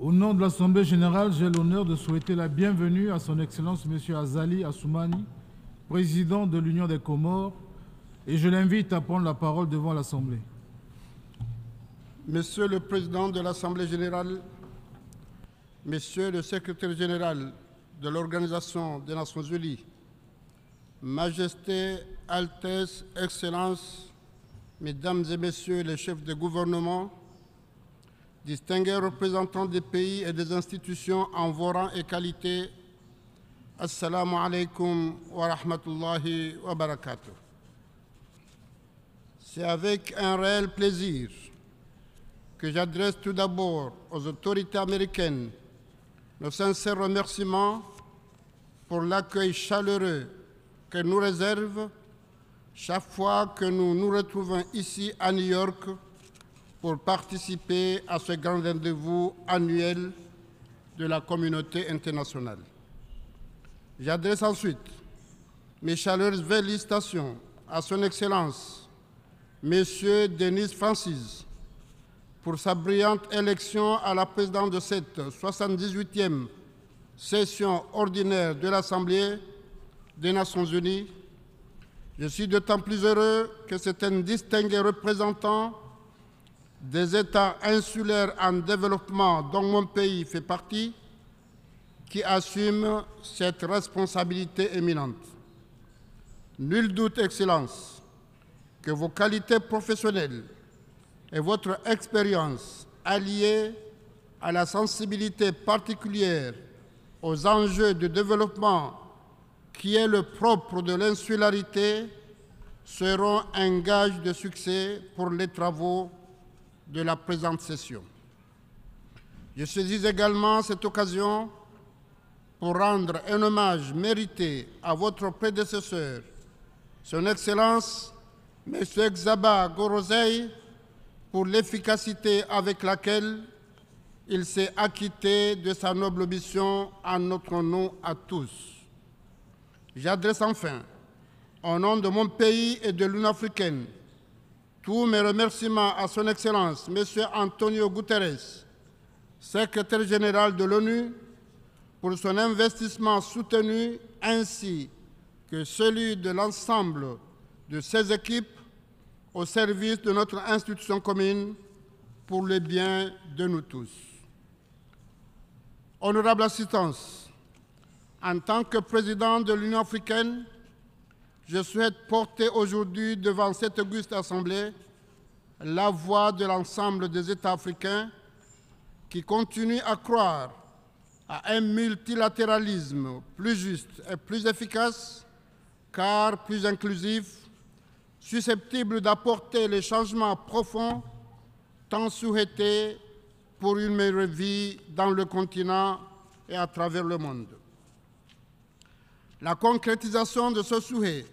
Au nom de l'Assemblée générale, j'ai l'honneur de souhaiter la bienvenue à Son Excellence M. Azali Assoumani, président de l'Union des Comores, et je l'invite à prendre la parole devant l'Assemblée. Monsieur le Président de l'Assemblée générale, Monsieur le Secrétaire général de l'Organisation des Nations unies, Majesté, Altesse, Excellence, Mesdames et Messieurs les chefs de gouvernement, distingués représentants des pays et des institutions en vos rangs et qualités, Assalamu alaikum wa rahmatullahi wa barakatuh. C'est avec un réel plaisir que j'adresse tout d'abord aux autorités américaines nos sincères remerciements pour l'accueil chaleureux que nous réservent chaque fois que nous nous retrouvons ici à New York pour participer à ce grand rendez-vous annuel de la communauté internationale. J'adresse ensuite mes chaleureuses félicitations à Son Excellence, Monsieur Denis Francis, pour sa brillante élection à la présidence de cette 78e session ordinaire de l'Assemblée des Nations Unies. Je suis d'autant plus heureux que c'est un distingué représentant des États insulaires en développement dont mon pays fait partie qui assume cette responsabilité éminente. Nul doute, Excellence, que vos qualités professionnelles et votre expérience alliée à la sensibilité particulière aux enjeux de développement qui est le propre de l'insularité seront un gage de succès pour les travaux de la présente session. Je saisis également cette occasion pour rendre un hommage mérité à votre prédécesseur, Son Excellence M. Xaba Gorozei, pour l'efficacité avec laquelle il s'est acquitté de sa noble mission en notre nom à tous. J'adresse enfin, au nom de mon pays et de l'Union africaine, tous mes remerciements à Son Excellence, M. Antonio Guterres, secrétaire général de l'ONU, pour son investissement soutenu ainsi que celui de l'ensemble de ses équipes au service de notre institution commune pour le bien de nous tous. Honorable assistance, en tant que président de l'Union africaine, je souhaite porter aujourd'hui devant cette auguste assemblée la voix de l'ensemble des États africains qui continuent à croire à un multilatéralisme plus juste et plus efficace, car plus inclusif, susceptible d'apporter les changements profonds tant souhaités pour une meilleure vie dans le continent et à travers le monde. La concrétisation de ce souhait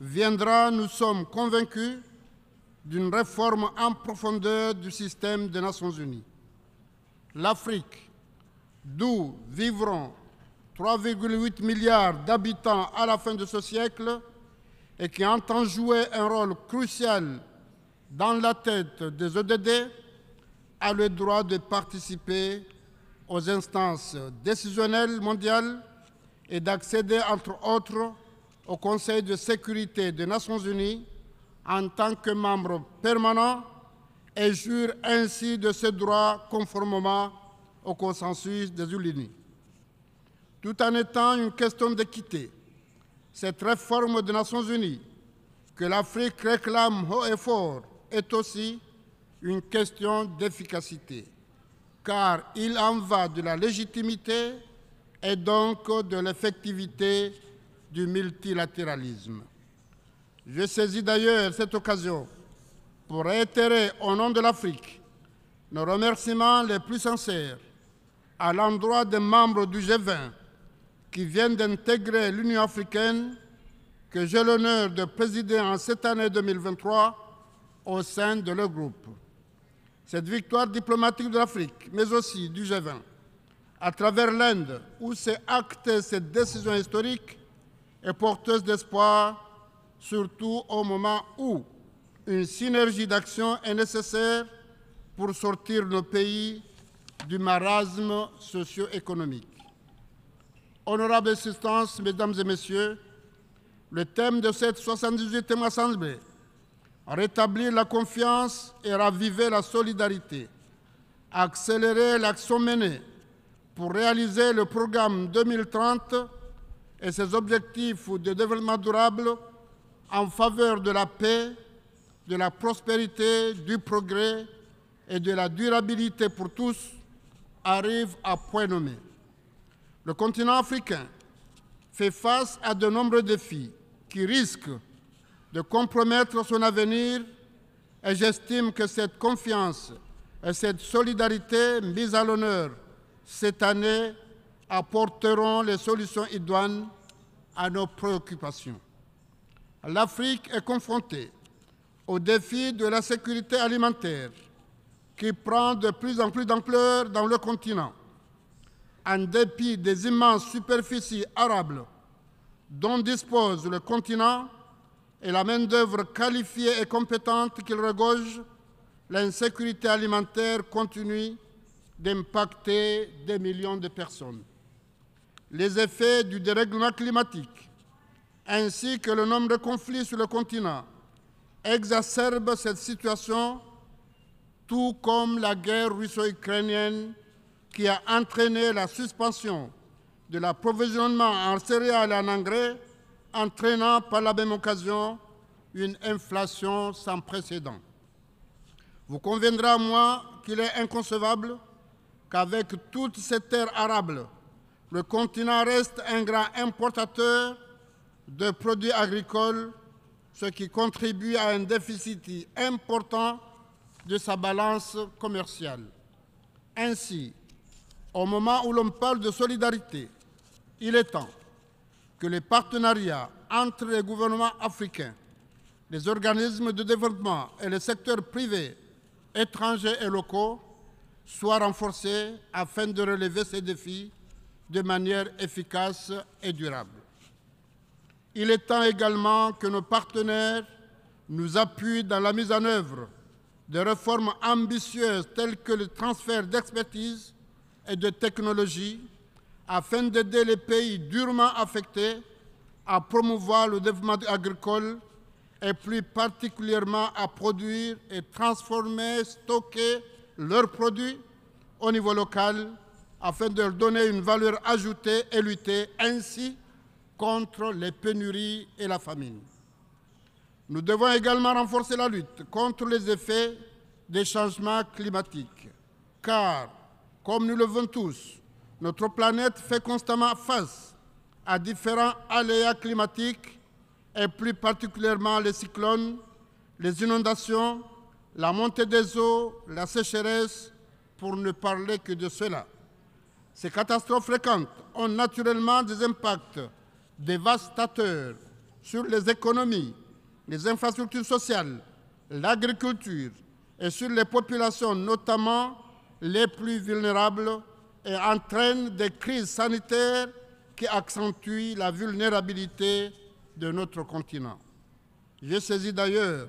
viendra, nous sommes convaincus, d'une réforme en profondeur du système des Nations Unies. L'Afrique, d'où vivront 3,8 milliards d'habitants à la fin de ce siècle et qui entend jouer un rôle crucial dans la tête des ODD, a le droit de participer aux instances décisionnelles mondiales et d'accéder, entre autres, au Conseil de sécurité des Nations Unies en tant que membre permanent et jure ainsi de ce droit conformément au consensus des Unis. Tout en étant une question d'équité, cette réforme des Nations Unies que l'Afrique réclame haut et fort est aussi une question d'efficacité, car il en va de la légitimité et donc de l'effectivité du multilatéralisme. Je saisis d'ailleurs cette occasion pour réitérer au nom de l'Afrique nos remerciements les plus sincères à l'endroit des membres du G20 qui viennent d'intégrer l'Union africaine que j'ai l'honneur de présider en cette année 2023 au sein de leur groupe. Cette victoire diplomatique de l'Afrique, mais aussi du G20, à travers l'Inde, où s'est actée cette décision historique, est porteuse d'espoir, surtout au moment où une synergie d'action est nécessaire pour sortir nos pays du marasme socio-économique. Honorables assistance, Mesdames et Messieurs, le thème de cette 78e Assemblée, rétablir la confiance et raviver la solidarité, accélérer l'action menée pour réaliser le programme 2030 et ses objectifs de développement durable en faveur de la paix, de la prospérité, du progrès et de la durabilité pour tous arrive à point nommé. Le continent africain fait face à de nombreux défis qui risquent de compromettre son avenir et j'estime que cette confiance et cette solidarité mise à l'honneur cette année apporteront les solutions idoines à nos préoccupations. L'Afrique est confrontée au défi de la sécurité alimentaire qui prend de plus en plus d'ampleur dans le continent. En dépit des immenses superficies arables dont dispose le continent et la main-d'œuvre qualifiée et compétente qu'il regorge, l'insécurité alimentaire continue d'impacter des millions de personnes. Les effets du dérèglement climatique ainsi que le nombre de conflits sur le continent exacerbent cette situation tout comme la guerre russo-ukrainienne qui a entraîné la suspension de l'approvisionnement en céréales et en engrais, entraînant par la même occasion une inflation sans précédent. Vous conviendrez à moi qu'il est inconcevable qu'avec toutes ces terres arables, le continent reste un grand importateur de produits agricoles, ce qui contribue à un déficit important de sa balance commerciale. Ainsi, au moment où l'on parle de solidarité, il est temps que les partenariats entre les gouvernements africains, les organismes de développement et le secteur privé, étrangers et locaux soient renforcés afin de relever ces défis de manière efficace et durable. Il est temps également que nos partenaires nous appuient dans la mise en œuvre de réformes ambitieuses telles que le transfert d'expertise et de technologie afin d'aider les pays durement affectés à promouvoir le développement agricole et plus particulièrement à produire et transformer, stocker leurs produits au niveau local afin de leur donner une valeur ajoutée et lutter ainsi contre les pénuries et la famine. Nous devons également renforcer la lutte contre les effets des changements climatiques, car, comme nous le voulons tous, notre planète fait constamment face à différents aléas climatiques et plus particulièrement les cyclones, les inondations, la montée des eaux, la sécheresse, pour ne parler que de cela. Ces catastrophes fréquentes ont naturellement des impacts dévastateurs sur les économies, les infrastructures sociales, l'agriculture et sur les populations, notamment les plus vulnérables, et entraînent des crises sanitaires qui accentuent la vulnérabilité de notre continent. J'ai saisi d'ailleurs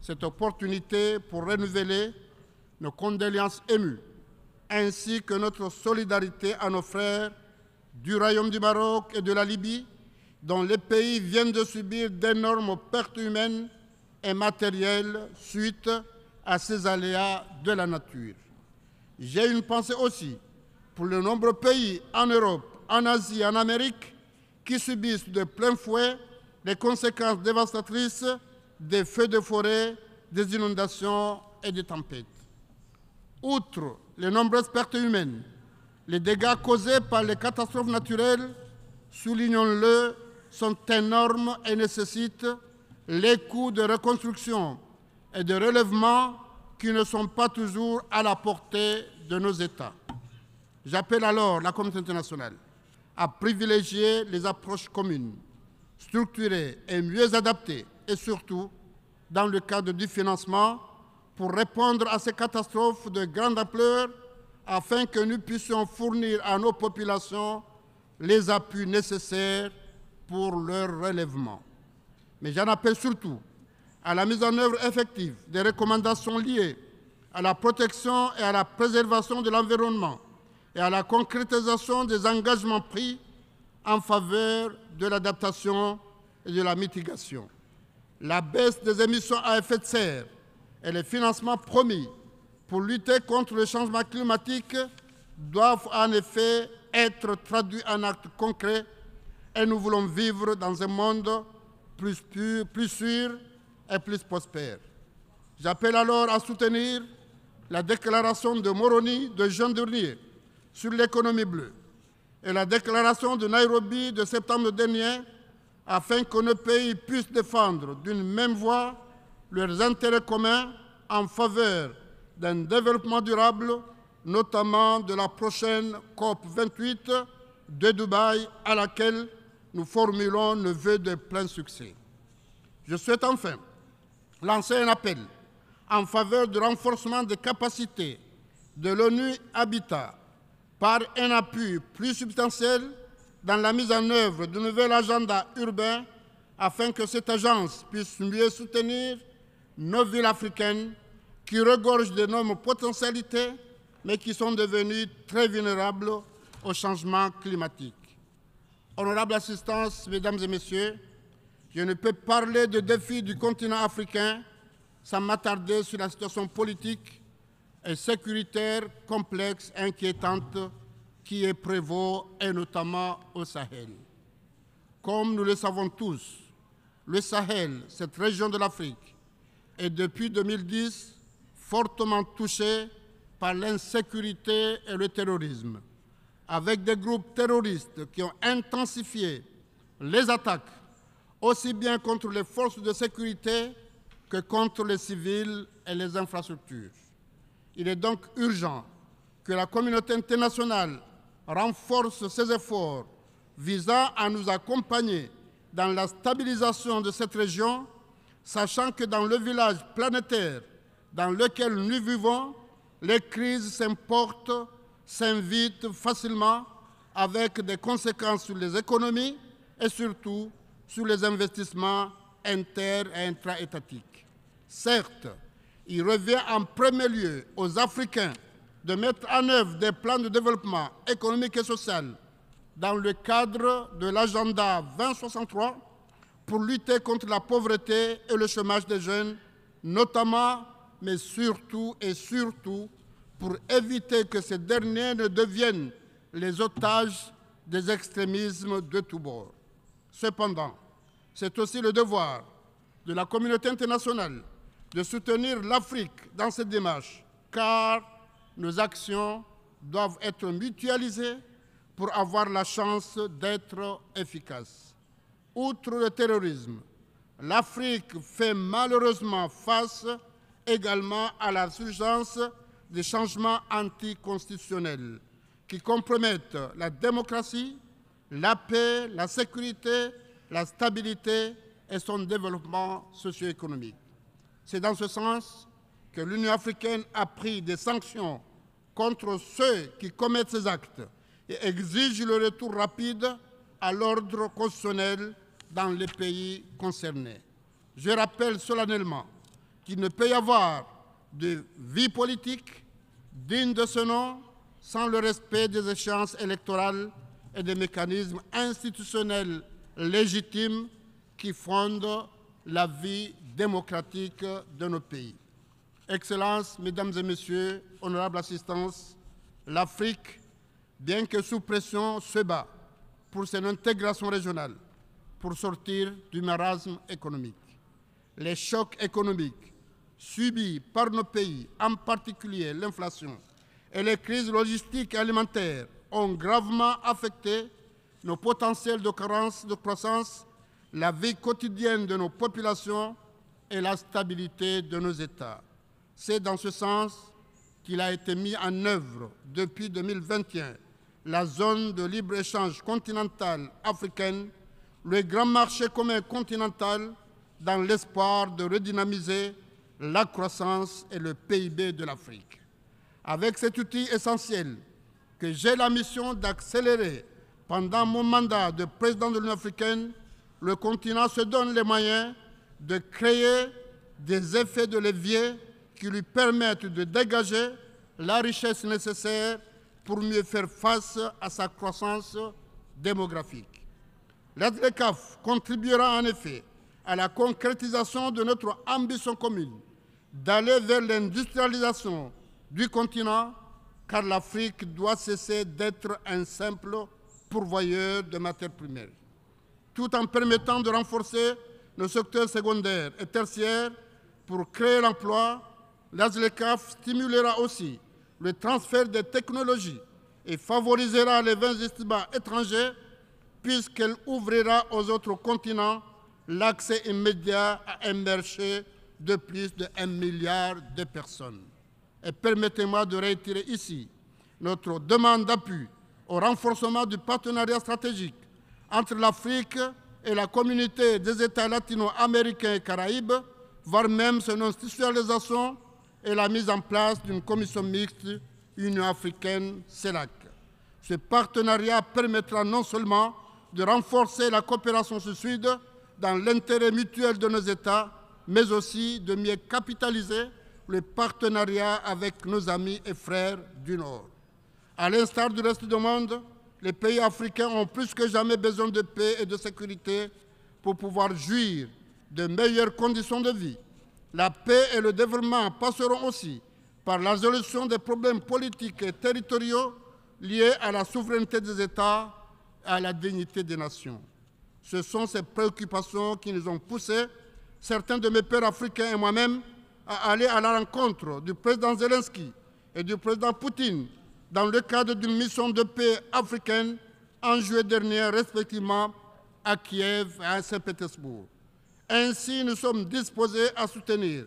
cette opportunité pour renouveler nos condoléances émues, ainsi que notre solidarité à nos frères du Royaume du Maroc et de la Libye, dont les pays viennent de subir d'énormes pertes humaines et matérielles suite à ces aléas de la nature. J'ai une pensée aussi pour de nombreux pays en Europe, en Asie, en Amérique qui subissent de plein fouet les conséquences dévastatrices des feux de forêt, des inondations et des tempêtes. Outre les nombreuses pertes humaines, les dégâts causés par les catastrophes naturelles, soulignons-le, sont énormes et nécessitent les coûts de reconstruction et de relèvement qui ne sont pas toujours à la portée de nos États. J'appelle alors la communauté internationale à privilégier les approches communes, structurées et mieux adaptées, et surtout dans le cadre du financement, pour répondre à ces catastrophes de grande ampleur afin que nous puissions fournir à nos populations les appuis nécessaires pour leur relèvement. Mais j'en appelle surtout à la mise en œuvre effective des recommandations liées à la protection et à la préservation de l'environnement et à la concrétisation des engagements pris en faveur de l'adaptation et de la mitigation. La baisse des émissions à effet de serre et les financements promis pour lutter contre le changement climatique doivent en effet être traduits en actes concrets et nous voulons vivre dans un monde plus, pur, plus sûr et plus prospère. J'appelle alors à soutenir la déclaration de Moroni de juin dernier sur l'économie bleue et la déclaration de Nairobi de septembre dernier afin que nos pays puissent défendre d'une même voix leurs intérêts communs en faveur d'un développement durable, notamment de la prochaine COP 28 de Dubaï à laquelle nous formulons le vœu de plein succès. Je souhaite enfin lancer un appel en faveur du renforcement des capacités de l'ONU Habitat par un appui plus substantiel dans la mise en œuvre du nouvel agenda urbain afin que cette agence puisse mieux soutenir nos villes africaines qui regorgent d'énormes potentialités mais qui sont devenues très vulnérables au changement climatique. Honorable assistance, Mesdames et Messieurs, je ne peux parler de défis du continent africain sans m'attarder sur la situation politique et sécuritaire complexe, inquiétante qui est prévaut, et notamment au Sahel. Comme nous le savons tous, le Sahel, cette région de l'Afrique, est depuis 2010 fortement touchée par l'insécurité et le terrorisme, avec des groupes terroristes qui ont intensifié les attaques aussi bien contre les forces de sécurité que contre les civils et les infrastructures. Il est donc urgent que la communauté internationale renforce ses efforts visant à nous accompagner dans la stabilisation de cette région, sachant que dans le village planétaire dans lequel nous vivons, les crises s'importent, s'invitent facilement avec des conséquences sur les économies et surtout sur les investissements inter- et intra-étatiques. Certes, il revient en premier lieu aux Africains de mettre en œuvre des plans de développement économique et social dans le cadre de l'agenda 2063 pour lutter contre la pauvreté et le chômage des jeunes, notamment, mais surtout et surtout pour éviter que ces derniers ne deviennent les otages des extrémismes de tous bords. Cependant, c'est aussi le devoir de la communauté internationale de soutenir l'Afrique dans cette démarche, car nos actions doivent être mutualisées pour avoir la chance d'être efficaces. Outre le terrorisme, l'Afrique fait malheureusement face également à la surgence des changements anticonstitutionnels qui compromettent la démocratie, la paix, la sécurité, la stabilité et son développement socio-économique. C'est dans ce sens que l'Union africaine a pris des sanctions contre ceux qui commettent ces actes et exige le retour rapide à l'ordre constitutionnel dans les pays concernés. Je rappelle solennellement qu'il ne peut y avoir de vie politique digne de ce nom sans le respect des échéances électorales et des mécanismes institutionnels légitimes qui fondent la vie démocratique de nos pays. Excellences, Mesdames et Messieurs, honorables assistance, l'Afrique, bien que sous pression, se bat pour son intégration régionale, pour sortir du marasme économique. Les chocs économiques subis par nos pays, en particulier l'inflation et les crises logistiques et alimentaires, ont gravement affecté nos potentiels de de croissance, la vie quotidienne de nos populations et la stabilité de nos États. C'est dans ce sens qu'il a été mis en œuvre depuis 2021 la zone de libre-échange continentale africaine, le grand marché commun continental, dans l'espoir de redynamiser la croissance et le PIB de l'Afrique. Avec cet outil essentiel que j'ai la mission d'accélérer pendant mon mandat de président de l'Union africaine, le continent se donne les moyens de créer des effets de levier qui lui permettent de dégager la richesse nécessaire pour mieux faire face à sa croissance démographique. L'ADLECAF contribuera en effet à la concrétisation de notre ambition commune d'aller vers l'industrialisation du continent, car l'Afrique doit cesser d'être un simple pourvoyeur de matières premières. Tout en permettant de renforcer nos secteurs secondaires et tertiaires pour créer l'emploi, l'ASLECAF stimulera aussi le transfert des technologies et favorisera les investissements étrangers puisqu'elle ouvrira aux autres continents l'accès immédiat à un marché de plus de 1 milliard de personnes. Et permettez-moi de réitérer ici notre demande d'appui au renforcement du partenariat stratégique entre l'Afrique et la communauté des États latino-américains et caraïbes, voire même son institutionnalisation et la mise en place d'une commission mixte Union africaine-CELAC. Ce partenariat permettra non seulement de renforcer la coopération sud-sud dans l'intérêt mutuel de nos États, mais aussi de mieux capitaliser le partenariat avec nos amis et frères du Nord. À l'instar du reste du monde, les pays africains ont plus que jamais besoin de paix et de sécurité pour pouvoir jouir de meilleures conditions de vie. La paix et le développement passeront aussi par la résolution des problèmes politiques et territoriaux liés à la souveraineté des États et à la dignité des nations. Ce sont ces préoccupations qui nous ont poussés, certains de mes pères africains et moi-même, à aller à la rencontre du président Zelensky et du président Poutine dans le cadre d'une mission de paix africaine en juillet dernier, respectivement à Kiev et à Saint-Pétersbourg. Ainsi, nous sommes disposés à soutenir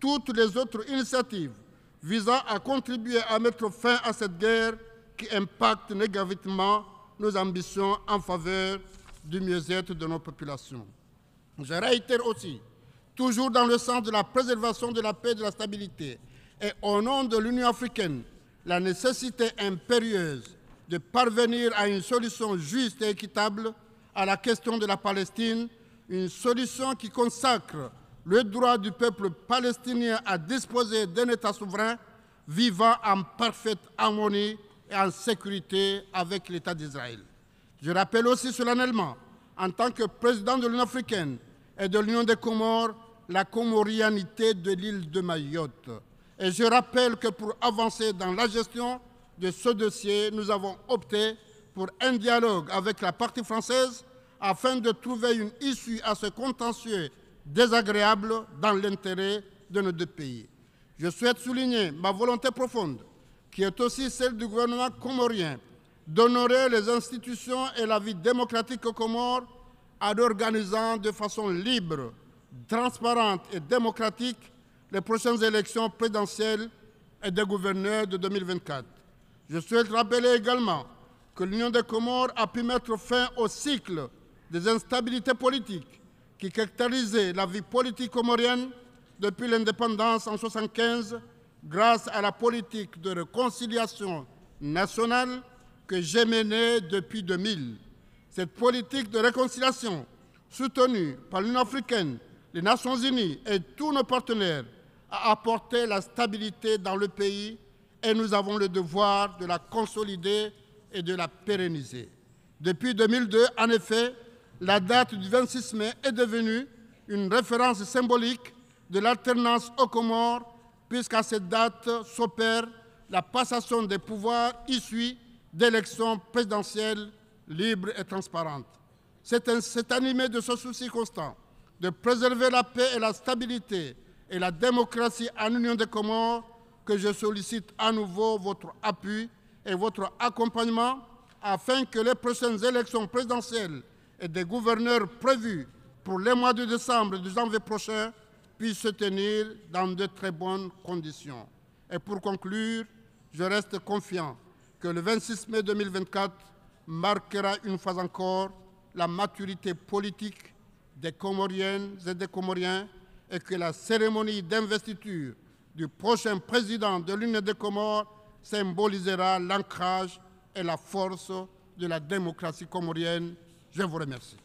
toutes les autres initiatives visant à contribuer à mettre fin à cette guerre qui impacte négativement nos ambitions en faveur du mieux-être de nos populations. Je réitère aussi, toujours dans le sens de la préservation de la paix et de la stabilité, et au nom de l'Union africaine, la nécessité impérieuse de parvenir à une solution juste et équitable à la question de la Palestine, une solution qui consacre le droit du peuple palestinien à disposer d'un État souverain vivant en parfaite harmonie et en sécurité avec l'État d'Israël. Je rappelle aussi solennellement, en tant que président de l'Union africaine et de l'Union des Comores, la comorianité de l'île de Mayotte. Et je rappelle que pour avancer dans la gestion de ce dossier, nous avons opté pour un dialogue avec la partie française afin de trouver une issue à ce contentieux désagréable dans l'intérêt de nos deux pays. Je souhaite souligner ma volonté profonde, qui est aussi celle du gouvernement comorien, d'honorer les institutions et la vie démocratique aux Comores en organisant de façon libre, transparente et démocratique les prochaines élections présidentielles et des gouverneurs de 2024. Je souhaite rappeler également que l'Union des Comores a pu mettre fin au cycle des instabilités politiques qui caractérisaient la vie politique comorienne depuis l'indépendance en 1975 grâce à la politique de réconciliation nationale que j'ai menée depuis 2000. Cette politique de réconciliation, soutenue par l'Union africaine, les Nations unies et tous nos partenaires, a apporté la stabilité dans le pays et nous avons le devoir de la consolider et de la pérenniser. Depuis 2002, en effet, la date du 26 mai est devenue une référence symbolique de l'alternance aux Comores, puisqu'à cette date s'opère la passation des pouvoirs issus d'élections présidentielles libres et transparentes. C'est animé de ce souci constant de préserver la paix et la stabilité et la démocratie en Union des Comores que je sollicite à nouveau votre appui et votre accompagnement afin que les prochaines élections présidentielles et des gouverneurs prévus pour les mois de décembre et de janvier prochain puissent se tenir dans de très bonnes conditions. Et pour conclure, je reste confiant que le 26 mai 2024 marquera une fois encore la maturité politique des Comoriennes et des Comoriens et que la cérémonie d'investiture du prochain président de l'Union des Comores symbolisera l'ancrage et la force de la démocratie comorienne. Je vous remercie.